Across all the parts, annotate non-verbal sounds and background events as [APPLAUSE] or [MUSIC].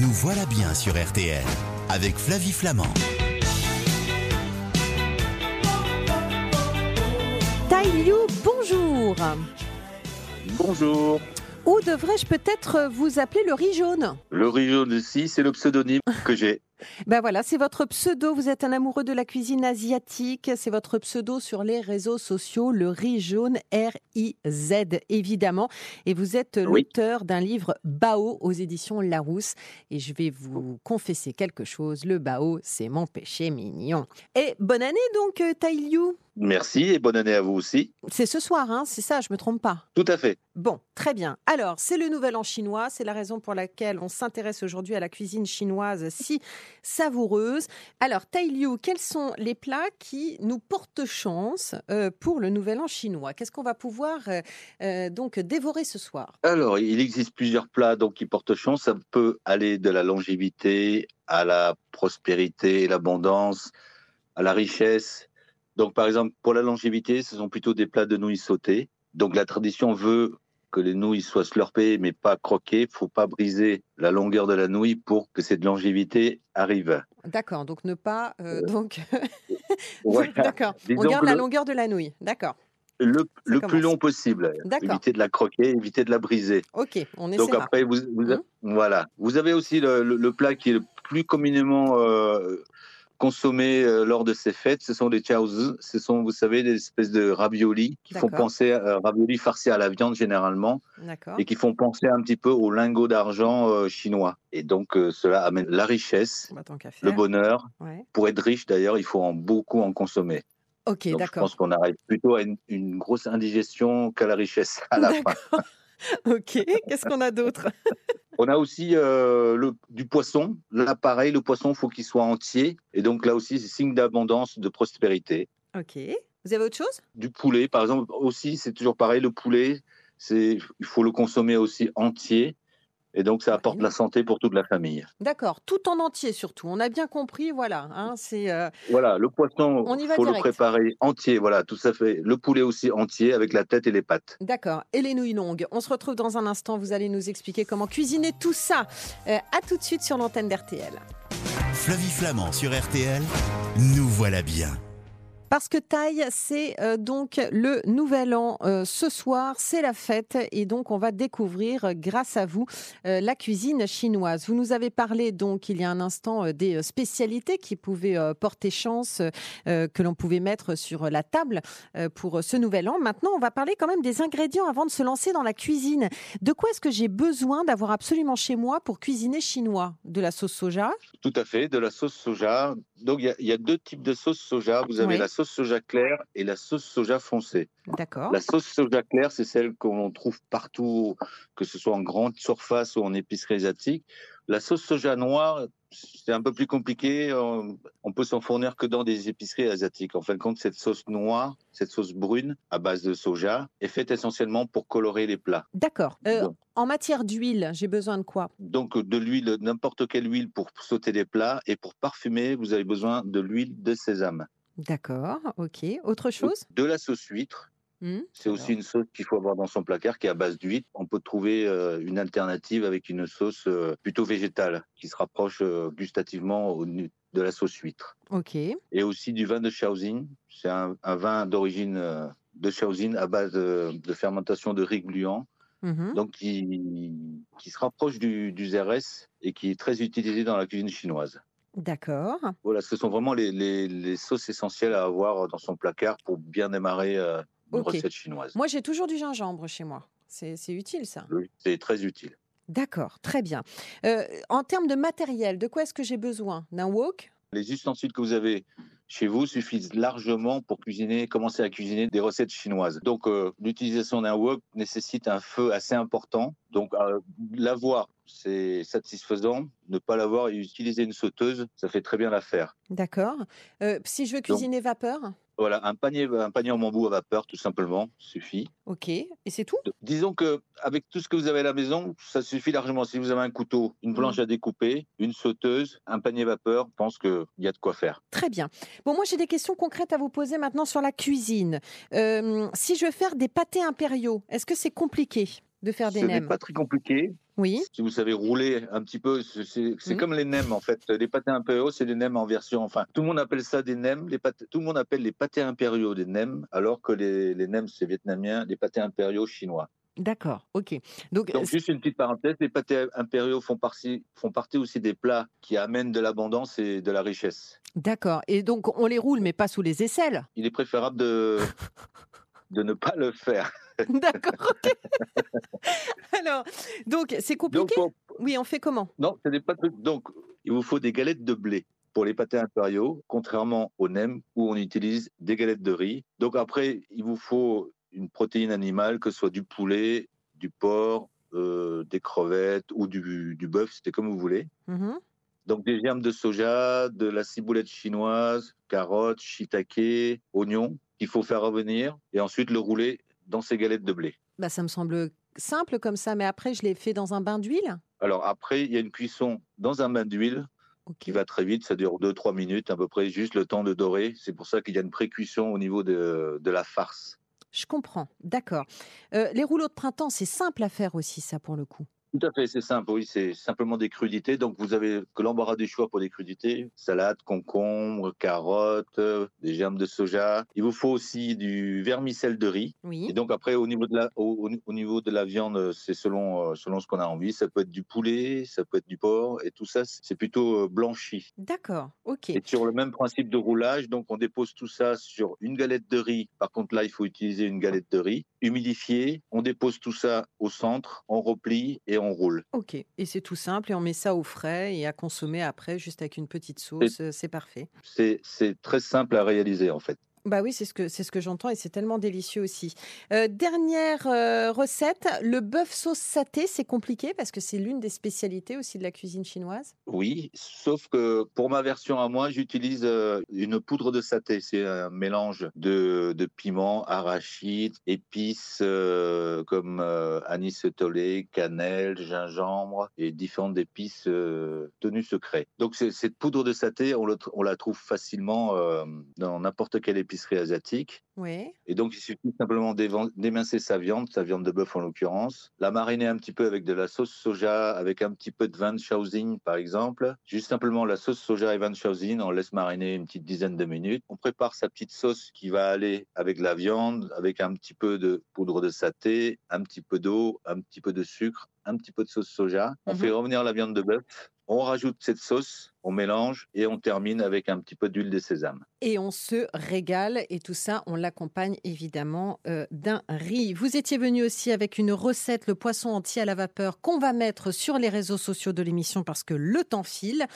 Nous voilà bien sur RTL avec Flavie Flamand. Tai Liu, bonjour. Bonjour. Ou devrais-je peut-être vous appeler le riz jaune? Le riz jaune ici, c'est le pseudonyme que j'ai. Ben voilà, c'est votre pseudo. Vous êtes un amoureux de la cuisine asiatique. C'est votre pseudo sur les réseaux sociaux, le riz jaune, R-I-Z, évidemment. Et vous êtes Oui. l'auteur d'un livre Bao aux éditions Larousse. Et je vais vous confesser quelque chose. Le Bao, c'est mon péché mignon. Et bonne année donc, euh, Tai Liu. Merci et bonne année à vous aussi. C'est ce soir, hein, c'est ça, je me trompe pas. Tout à fait. Bon, très bien. Alors, c'est le nouvel an chinois. C'est la raison pour laquelle on s'intéresse aujourd'hui à la cuisine chinoise si savoureuse. Alors, Tai Liu, quels sont les plats qui nous portent chance euh, pour le nouvel an chinois? Qu'est-ce qu'on va pouvoir euh, euh, donc dévorer ce soir? Alors, il existe plusieurs plats donc, qui portent chance. Ça peut aller de la longévité à la prospérité, l'abondance, à la richesse. Donc, par exemple, pour la longévité, ce sont plutôt des plats de nouilles sautées. Donc, la tradition veut que les nouilles soient slurpées, mais pas croquées. Il faut pas briser la longueur de la nouille pour que cette longévité arrive. D'accord, donc ne pas... euh, [LAUGHS] donc... Voilà. D'accord, on garde la le- longueur de la nouille. D'accord, Le, le plus long possible. D'accord. Éviter de la croquer, éviter de la briser. ok, on Donc essaiera. après, vous, Mhm. voilà. Vous avez aussi le, le- le plat qui est le plus communément euh, consommé euh, lors de ces fêtes. Ce sont les chaozi. Ce sont, vous savez, des espèces de raviolis qui font D'accord. penser à raviolis farcis à la viande généralement D'accord, et qui font penser un petit peu au lingot d'argent euh, chinois. Et donc euh, cela amène la richesse, Bah, le bonheur. Ouais. Pour être riche d'ailleurs, il faut en beaucoup en consommer. Ok, Donc je d'accord. pense qu'on arrive plutôt à une, une grosse indigestion qu'à la richesse à la [LAUGHS] fin. [LAUGHS] Ok, qu'est-ce qu'on a d'autre? [LAUGHS] On a aussi euh, le, du poisson. Là, pareil, le poisson, faut qu'il soit entier. Et donc là aussi, c'est signe d'abondance, de prospérité. Ok. Vous avez autre chose? Du poulet, par exemple, aussi, c'est toujours pareil. Le poulet, c'est, il faut le consommer aussi entier. Et donc, ça apporte Oui. la santé pour toute la famille. D'accord, tout en entier surtout. On a bien compris, voilà. hein, c'est euh, Voilà, le poisson, On y il va faut le direct. préparer entier. Voilà, tout ça fait. Le poulet aussi entier avec la tête et les pattes. d'accord. Et les nouilles longues. On se retrouve dans un instant. Vous allez nous expliquer comment cuisiner tout ça. Euh, à tout de suite sur l'antenne d'RTL. Flavie Flamand sur RTL. Nous voilà bien. Parce que Thaï, c'est euh, donc le nouvel an euh, ce soir, c'est la fête et donc on va découvrir euh, grâce à vous euh, la cuisine chinoise. Vous nous avez parlé donc il y a un instant des spécialités qui pouvaient porter chance, que l'on pouvait mettre sur la table pour ce nouvel an. Maintenant, on va parler quand même des ingrédients avant de se lancer dans la cuisine. De quoi est-ce que j'ai besoin d'avoir absolument chez moi pour cuisiner chinois? De la sauce soja? Tout à fait, de la sauce soja. Donc, il y a- il y, a deux types de sauce soja. Vous avez Oui. la sauce soja claire et la sauce soja foncée. D'accord. La sauce soja claire, c'est celle qu'on trouve partout, que ce soit en grande surface ou en épicerie asiatique. La sauce soja noire, c'est un peu plus compliqué. On on peut s'en fournir que dans des épiceries asiatiques. En fin de compte, cette sauce noire, cette sauce brune à base de soja, est faite essentiellement pour colorer les plats. D'accord. Euh, en matière d'huile, j'ai besoin de quoi? Donc, de l'huile, n'importe quelle huile pour sauter des plats. Et pour parfumer, vous avez besoin de l'huile de sésame. D'accord, ok. Autre chose? De la sauce huître. Hmm, C'est alors. aussi une sauce qu'il faut avoir dans son placard qui est à base d'huître. On peut trouver euh, une alternative avec une sauce euh, plutôt végétale qui se rapproche euh, gustativement au de la sauce huître. Ok, Et aussi du vin de Shaoxing. C'est un, un vin d'origine euh, de Shaoxing à base de, de fermentation de riz gluant, mhm, donc qui, qui se rapproche du, du ZRS et qui est très utilisé dans la cuisine chinoise. D'accord. Voilà, ce sont vraiment les, les- les sauces essentielles à avoir dans son placard pour bien démarrer euh, une Ok. recette chinoise. Moi, j'ai toujours du gingembre chez moi. C'est c'est utile, ça. Oui, C'est très utile. D'accord, très bien. Euh, en termes de matériel, de quoi est-ce que j'ai besoin? D'un wok? Les ustensiles que vous avez chez vous suffisent largement pour cuisiner, commencer à cuisiner des recettes chinoises. Donc, euh, l'utilisation d'un wok nécessite un feu assez important. Donc, euh, l'avoir, c'est satisfaisant. Ne pas l'avoir et utiliser une sauteuse, ça fait très bien l'affaire. D'accord. Euh, si je veux cuisiner vapeur? Voilà, un panier, un panier en bambou à vapeur, tout simplement, suffit. Ok. Et c'est tout? Disons que avec tout ce que vous avez à la maison, ça suffit largement. Si vous avez un couteau, une planche à découper, une sauteuse, un panier vapeur, je pense qu'il y a de quoi faire. Très bien. Bon, moi, j'ai des questions concrètes à vous poser maintenant sur la cuisine. Euh, si je veux faire des pâtés impériaux, est-ce que c'est compliqué de faire des Ce n'est nems? pas très compliqué. Oui. Si vous savez rouler un petit peu, c'est Mhm. comme les nems en fait. Les pâtés impériaux, c'est des nems en version. Enfin, tout le monde appelle ça des nems. Les pâtés- tout le monde appelle les pâtés impériaux des nems, alors que les, les nems c'est vietnamien, les pâtés impériaux chinois. D'accord, ok. Donc, Donc juste une petite parenthèse, les pâtés impériaux font partie, font partie aussi des plats qui amènent de l'abondance et de la richesse. d'accord. Et donc, on les roule, mais pas sous les aisselles? Il est préférable de [LAUGHS] de ne pas le faire. [LAUGHS] D'accord, ok. [LAUGHS] Alors, donc, c'est Donc compliqué? Oui, on fait comment? Non, c'est des pâtes. Donc, il vous faut des galettes de blé pour les pâtés impériaux, contrairement au nem où on utilise des galettes de riz. Donc après, il vous faut une protéine animale, que ce soit du poulet, du porc, euh, des crevettes ou du, du bœuf, c'était comme vous voulez. Mhm. Donc des germes de soja, de la ciboulette chinoise, carottes, shiitake, oignons, qu'il faut faire revenir et ensuite le rouler dans ces galettes de blé. bah, Ça me semble simple comme ça, mais après, je l'ai fait dans un bain d'huile. Alors après, il y a une cuisson dans un bain d'huile qui va très vite, ça dure 2-3 minutes à peu près, juste le temps de dorer. C'est pour ça qu'il y a une précuisson au niveau de, de la farce. Je comprends, d'accord. Euh, les rouleaux de printemps, c'est simple à faire aussi, ça, pour le coup. Tout à fait, c'est simple, oui, c'est simplement des crudités. Donc vous avez que l'embarras du choix pour des crudités, salade, concombre, carottes, euh, des germes de soja. Il vous faut aussi du vermicelle de riz. Oui. Et donc après, au niveau de la, au, au- au niveau de la viande, c'est selon, euh, selon ce qu'on a envie. Ça peut être du poulet, ça peut être du porc, et tout ça, c'est plutôt euh, blanchi. D'accord, ok. Et sur le même principe de roulage, donc on dépose tout ça sur une galette de riz. Par contre, là, il faut utiliser une galette de riz humidifiée. On dépose tout ça au centre, on replie et on roule. Ok, et c'est tout simple, et on met ça au frais et à consommer après, juste avec une petite sauce, euh, c'est parfait. C'est très simple à réaliser en fait. Bah oui, c'est ce que c'est ce que j'entends et c'est tellement délicieux aussi. Euh, dernière euh, recette, le bœuf sauce saté, c'est compliqué parce que c'est l'une des spécialités aussi de la cuisine chinoise? Oui, sauf que pour ma version à moi, j'utilise euh, une poudre de saté. C'est un mélange de, de piments, arachides, épices comme anis étoilé, cannelle, gingembre et différentes épices tenues secrets. Donc cette poudre de saté, on, on la trouve facilement dans n'importe quelle épicerie asiatique. Oui. Et donc, il suffit simplement d'émincer sa viande, sa viande de bœuf en l'occurrence, la mariner un petit peu avec de la sauce soja, avec un petit peu de vin de Shaoxing par exemple. Juste simplement la sauce soja et vin de Shaoxing, on laisse mariner une petite dizaine de minutes. On prépare sa petite sauce qui va aller avec la viande, avec un petit peu de poudre de saté, un petit peu d'eau, un petit peu de sucre, un petit peu de sauce soja. On Mhm. fait revenir la viande de bœuf. On rajoute cette sauce, on mélange et on termine avec un petit peu d'huile de sésame. Et on se régale et tout ça, on l'accompagne évidemment euh, d'un riz. Vous étiez venu aussi avec une recette, le poisson entier à la vapeur, qu'on va mettre sur les réseaux sociaux de l'émission parce que le temps file.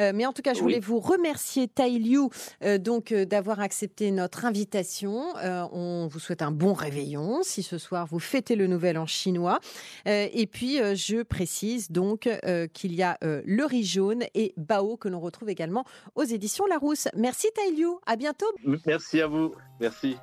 Euh, mais en tout cas, je Oui. voulais vous remercier, Tai Liu, euh, donc d'avoir accepté notre invitation. On vous souhaite un bon réveillon si ce soir vous fêtez le nouvel an chinois. Et puis, je précise donc qu'il y a le riz jaune et Bao que l'on retrouve également aux éditions Larousse. Merci Tai Liu, à bientôt. Merci à vous. Merci.